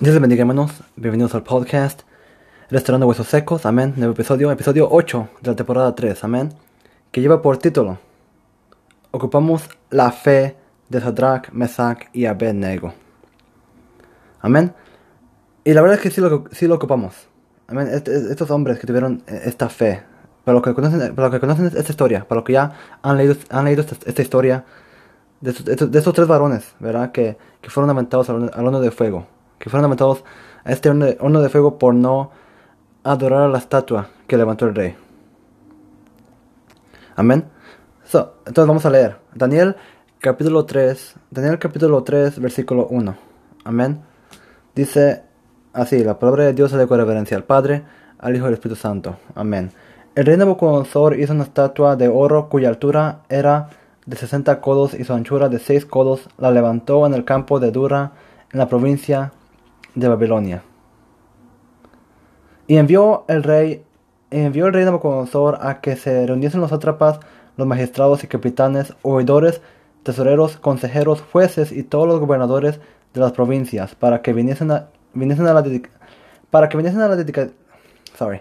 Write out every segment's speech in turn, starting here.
Dios les bendiga hermanos, bienvenidos al podcast Restaurando Huesos Secos, amén, nuevo episodio, episodio 8 de la temporada 3, amén, que lleva por título Ocupamos la fe de Sadrach, Mesach y Abednego. Amén. Y la verdad es que sí lo, sí lo ocupamos. Amén. estos hombres que tuvieron eh, esta fe, para los que conocen, para los que conocen esta historia, para los que ya han leído, han leído esta, historia de, estos, tres varones, ¿verdad? Que, que fueron aventados al horno de fuego que fueron aventados a este horno de fuego por no adorar a la estatua que levantó el rey. Amén. entonces vamos a leer. Daniel capítulo 3. Daniel capítulo 3, versículo 1. Amén. Dice así, la palabra de Dios se le reverencia al Padre, al Hijo y al Espíritu Santo. Amén. El rey Nabucodonosor hizo una estatua de oro cuya altura era de 60 codos y su anchura de 6 codos. La levantó en el campo de Dura, en la provincia de Babilonia. Y envió el rey, envió el rey Nabucodonosor a que se reuniesen los atrapas, los magistrados y capitanes, oidores, tesoreros, consejeros, jueces y todos los gobernadores de las provincias, para que viniesen a, viniesen a la para que viniesen a la sorry,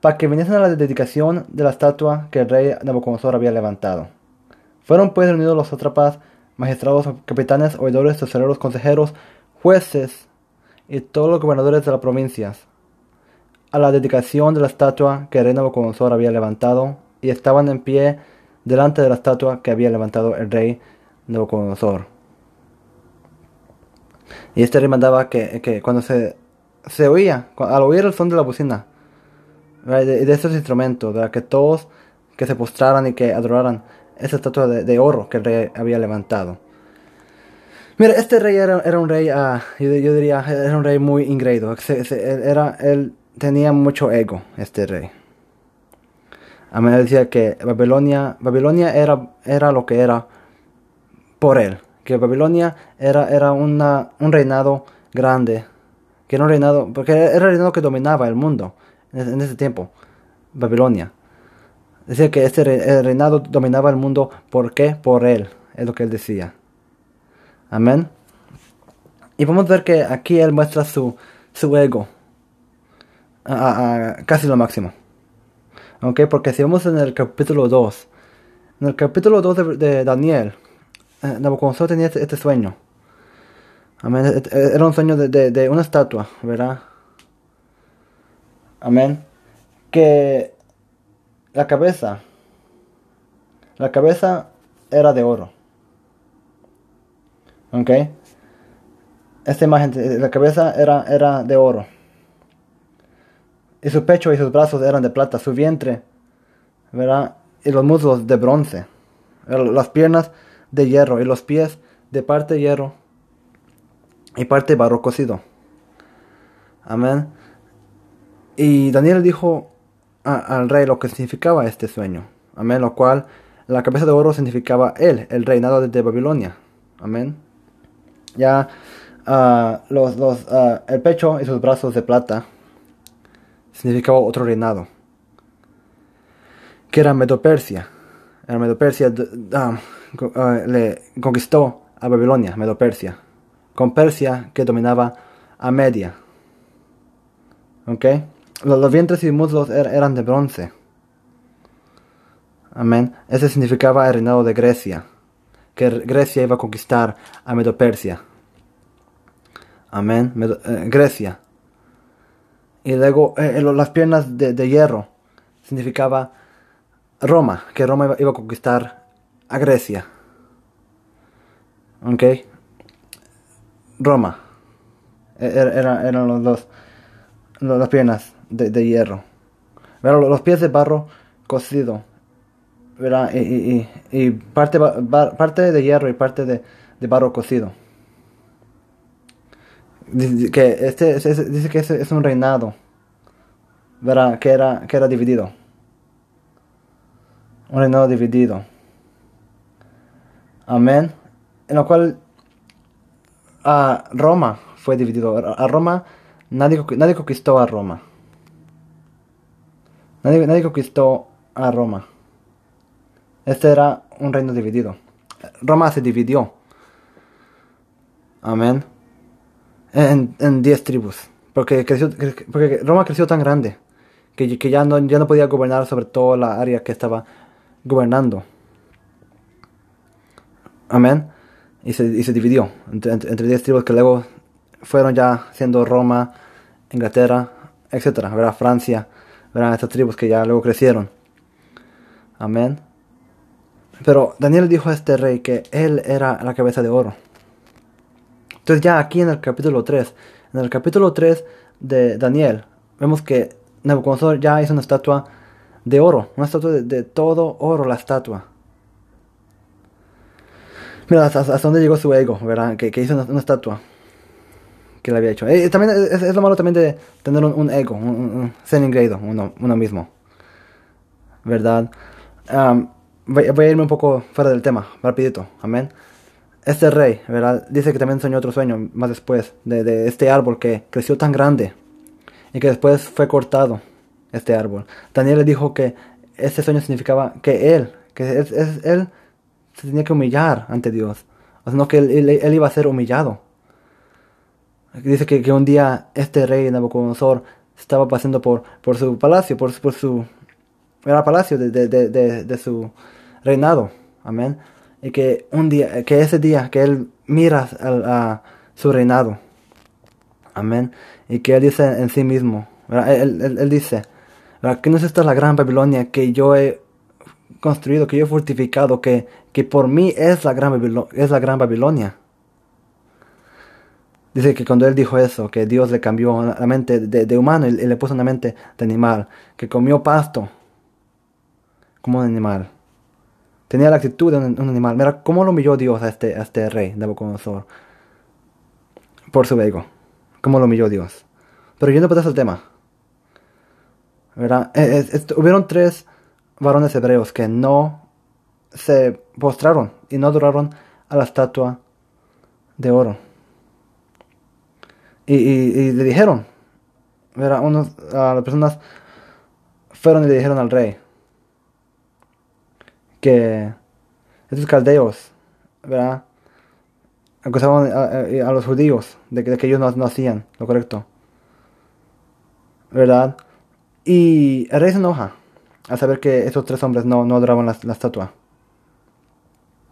para que viniesen a la dedicación de la estatua que el rey Nabucodonosor había levantado. Fueron pues reunidos los atrapas, magistrados, capitanes, oidores, tesoreros, consejeros, jueces, y todos los gobernadores de las provincias a la dedicación de la estatua que el rey Nabucodonosor había levantado y estaban en pie delante de la estatua que había levantado el rey Nabucodonosor. Y este rey mandaba que, cuando se, se oía, al oír el son de la bocina, de, de, estos instrumentos, que todos que se postraran y que adoraran esa estatua de oro que el rey había levantado. Mira, este rey era, era un rey, uh, yo, diría, era un rey muy ingreído. era, él tenía mucho ego, este rey. A mí decía que Babilonia, Babilonia era, era lo que era por él. Que Babilonia era, era una, un reinado grande. Que era un reinado, porque era el reinado que dominaba el mundo en, ese tiempo. Babilonia. Decía que este reinado dominaba el mundo. ¿Por qué? Por él. Es lo que él decía. Amén. Y a ver que aquí él muestra su, su ego. A, casi lo máximo. Ok, porque si vamos en el capítulo 2. En el capítulo 2 de, Daniel. Eh, Nabucodonosor tenía este, este, sueño. Amén. E, e, era un sueño de, de una estatua, ¿verdad? Amén. Que la cabeza. La cabeza era de oro. ¿Ok? Esta imagen, la cabeza era, era de oro. Y su pecho y sus brazos eran de plata, su vientre, ¿verdad? Y los muslos de bronce. Las piernas de hierro y los pies de parte hierro y parte barro cocido. Amén. Y Daniel dijo al rey lo que significaba este sueño. Amén. Lo cual la cabeza de oro significaba él, el reinado de Babilonia. Amén. Ya ah, ah, el pecho y sus brazos de plata significaba otro reinado, que era Medo-Persia. Medo-Persia ah, le conquistó a Babilonia, Medo-Persia, con Persia que dominaba a Media. ¿Ok? Los, vientres y muslos er, eran de bronce. Amén. Ese significaba el reinado de Grecia que Grecia iba a conquistar a Medo-Persia. Amén. Eh, Grecia. Y luego eh, las piernas de, hierro significaba Roma, que Roma iba, a conquistar a Grecia. ¿Ok? Roma. E, er, eran los, dos las piernas de, hierro. Pero los pies de barro cocido y, parte, parte de hierro y parte de, barro cocido. Dice que este, dice que es un reinado, ¿verdad? Que era, que era dividido. Un reinado dividido. Amén. En lo cual a Roma fue dividido. A Roma, nadie, nadie conquistó a Roma. Nadie, nadie conquistó a Roma. Este era un reino dividido. Roma se dividió. Amén. en, en diez tribus. Porque, Roma creció tan grande que, ya, no, podía gobernar sobre toda la área que estaba gobernando. Amén. Y se, y se dividió entre, entre, diez tribus que luego fueron ya siendo Roma, Inglaterra, etcétera. Francia, ¿verdad? Estas tribus que ya luego crecieron. Amén. Pero Daniel dijo a este rey que él era la cabeza de oro. Entonces ya aquí en el capítulo 3, en el capítulo 3 de Daniel, vemos que Nabucodonosor ya hizo una estatua de oro, una estatua de, todo oro la estatua. Mira, hasta, dónde llegó su ego, ¿verdad? Que, hizo una, estatua que le había hecho. Eh, también es, lo malo también de tener un, ego, un, ingreído, uno, uno mismo. ¿Verdad? Voy, a irme un poco fuera del tema, rapidito, amén. Este rey. Dice que también soñó otro sueño más después, de, este árbol que creció tan grande y que después fue cortado este árbol. Daniel le dijo que este sueño significaba que él, que es, él se tenía que humillar ante Dios, o sea, no que él, iba a ser humillado. Dice que, que, un día este rey Nabucodonosor estaba pasando por, por su palacio, por, por su era palacio de, de, de, de, su reinado, amén, y que un día, que ese día que él mira a, su reinado, amén, y que él dice en sí mismo, él, él, dice, que no es esta la gran Babilonia que yo he construido, que yo he fortificado, que, que por mí es la gran, es la gran Babilonia. Dice que cuando él dijo eso, que Dios le cambió la mente de, humano y, le puso una mente de animal, que comió pasto como un animal. Tenía la actitud de un, animal. Mira cómo lo humilló Dios a este, a este rey, Nabucodonosor. Por su ego. Cómo lo humilló Dios. Pero yendo por eso el tema. ¿verdad? Eh, hubieron tres varones hebreos que no se postraron y no adoraron a la estatua de oro. Y, le dijeron, ¿verdad? Unos, a las personas fueron y le dijeron al rey que estos caldeos. Acusaban a, los judíos de que, ellos no hacían lo correcto. ¿verdad? Y el rey se enoja al saber que esos tres hombres no, no adoraban la, estatua.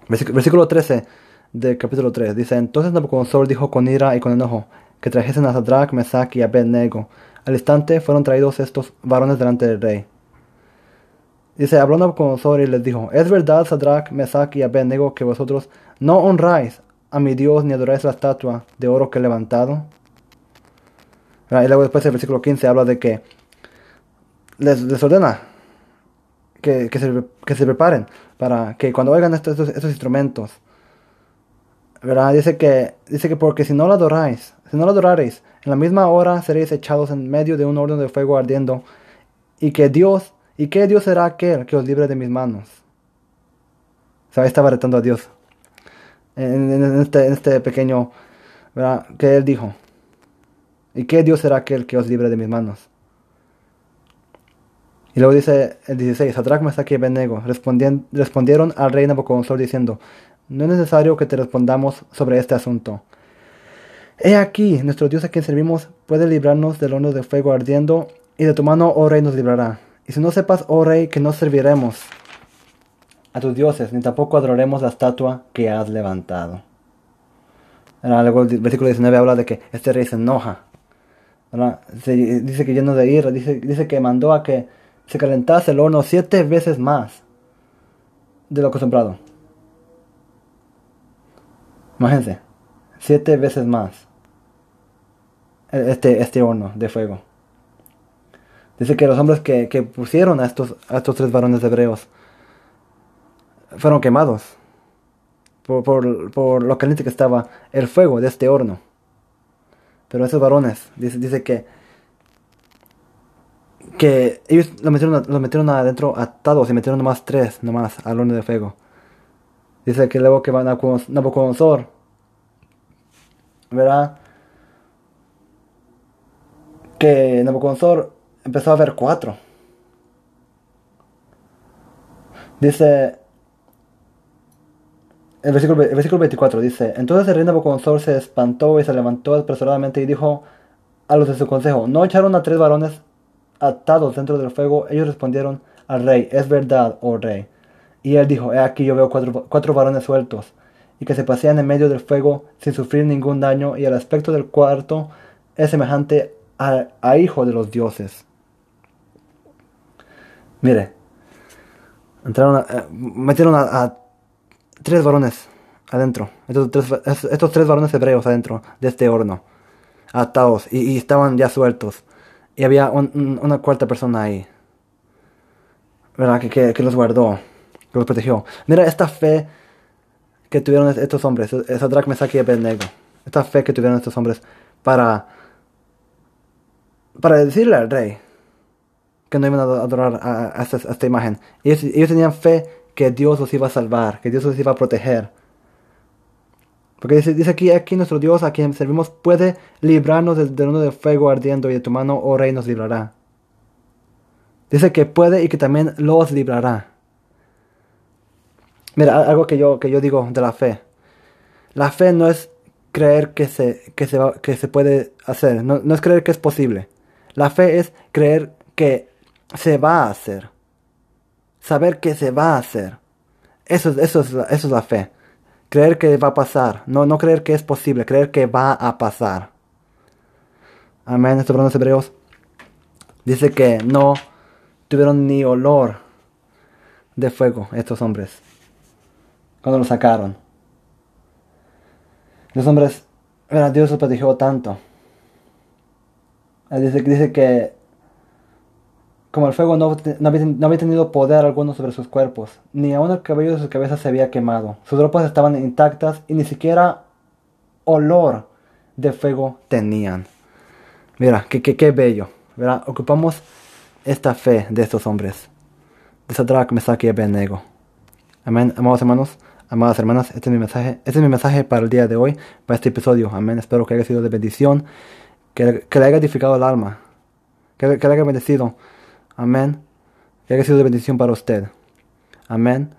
Versículo 13 del capítulo 3 dice: Entonces Nabucodonosor dijo con ira y con enojo que trajesen a Sadrach, Mesach y Abednego. Al instante fueron traídos estos varones delante del rey. Dice: Habló Nabucodonosor y les dijo: ¿Es verdad, Sadrach, Mesach y Abednego, que vosotros no honráis a mi Dios ni adoráis la estatua de oro que he levantado? Y luego después el versículo 15 habla de que les, ordena que, se, que, se, preparen para que cuando oigan estos, estos, instrumentos. Dice que, dice que porque si no lo adoráis, si no lo adoraréis, en la misma hora seréis echados en medio de un horno de fuego ardiendo, y que Dios, y que Dios será aquel que os libre de mis manos. O sea, estaba retando a Dios. En, este, en este pequeño, ¿verdad? Que él dijo. ¿Y qué Dios será aquel que os libre de mis manos? Y luego dice el 16, Sadrach, Mesach y Abednego respondieron al rey Nabucodonosor diciendo, no es necesario que te respondamos sobre este asunto. He aquí, nuestro Dios a quien servimos puede librarnos del horno de fuego ardiendo, y de tu mano, oh rey, nos librará. Y si no sepas, oh rey, que no serviremos a tus dioses, ni tampoco adoraremos la estatua que has levantado. Luego el versículo 19 habla de que este rey se enoja dice que lleno de ira, dice, dice que mandó a que se calentase el horno siete veces más de lo acostumbrado. Imagínense, siete veces más e, este, este horno de fuego. Dice que los hombres que, pusieron a estos, a estos tres varones hebreos fueron quemados por, por, por lo caliente que estaba el fuego de este horno. Pero esos varones, dice, dice que que ellos lo metieron, lo metieron adentro atados y metieron nomás tres, nomás, al horno de fuego. Dice que luego que van a Nabucodonosor, ¿verdad? Que Nabucodonosor empezó a ver cuatro. Dice el versículo, el versículo 24 dice, entonces el rey Nabucodonosor se espantó y se levantó apresuradamente y dijo a los de su consejo, ¿no echaron a tres varones atados dentro del fuego? Ellos respondieron al rey, es verdad, oh rey. Y él dijo, he aquí yo veo cuatro, cuatro varones sueltos y que se pasean en medio del fuego sin sufrir ningún daño y el aspecto del cuarto es semejante a, a hijo de los dioses. Mire, entraron eh, metieron a, tres varones adentro. Estos tres, varones hebreos adentro de este horno. Atados. Y, estaban ya sueltos. Y había un- un- una cuarta persona ahí. ¿Verdad? Que, que, los guardó. Que los protegió. Mira esta fe que tuvieron es- estos hombres. Sadrach, Mesach y Abednego. Esta fe que tuvieron estos hombres para... Para decirle al rey que no iban a adorar a, esta, imagen. Ellos, ellos tenían fe que Dios los iba a salvar, que Dios los iba a proteger. Porque dice, dice aquí, aquí nuestro Dios a quien servimos puede librarnos del, horno de fuego ardiendo y de tu mano, oh rey, nos librará. Dice que puede y que también los librará. Mira, algo que yo, que yo digo de la fe. La fe no es creer que se, que se, que se puede hacer, no, no es creer que es posible. La fe es creer que se va a hacer. Saber que se va a hacer. Eso, es- eso, es, la, eso es la fe. Creer que va a pasar. No, no creer que es posible, creer que va a pasar. Amén. Estos hermanos hebreos. Dice que no tuvieron ni olor de fuego estos hombres. Cuando lo sacaron. Los hombres, Dios los protegió tanto. Dice, dice que como el fuego no, había, tenido poder alguno sobre sus cuerpos, ni aun el cabello de sus cabezas se había quemado. Sus ropas estaban intactas y ni siquiera olor de fuego tenían. Mira, qué, qué bello. ¿verdad? Ocupamos esta fe de estos hombres. De Sadrach, Mesach y Abednego. Amén, amados hermanos, amadas hermanas, este es mi mensaje, este es mi mensaje para el día de hoy, para este episodio. Amén, espero que haya sido de bendición, que, que le haya edificado el alma, que, que le haya bendecido. Amén, que haya sido de bendición para usted. Amén.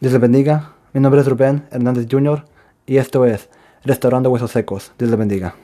Dios le bendiga. Mi nombre es Rubén Hernández Jr. y esto es Restaurando Huesos Secos. Dios le bendiga.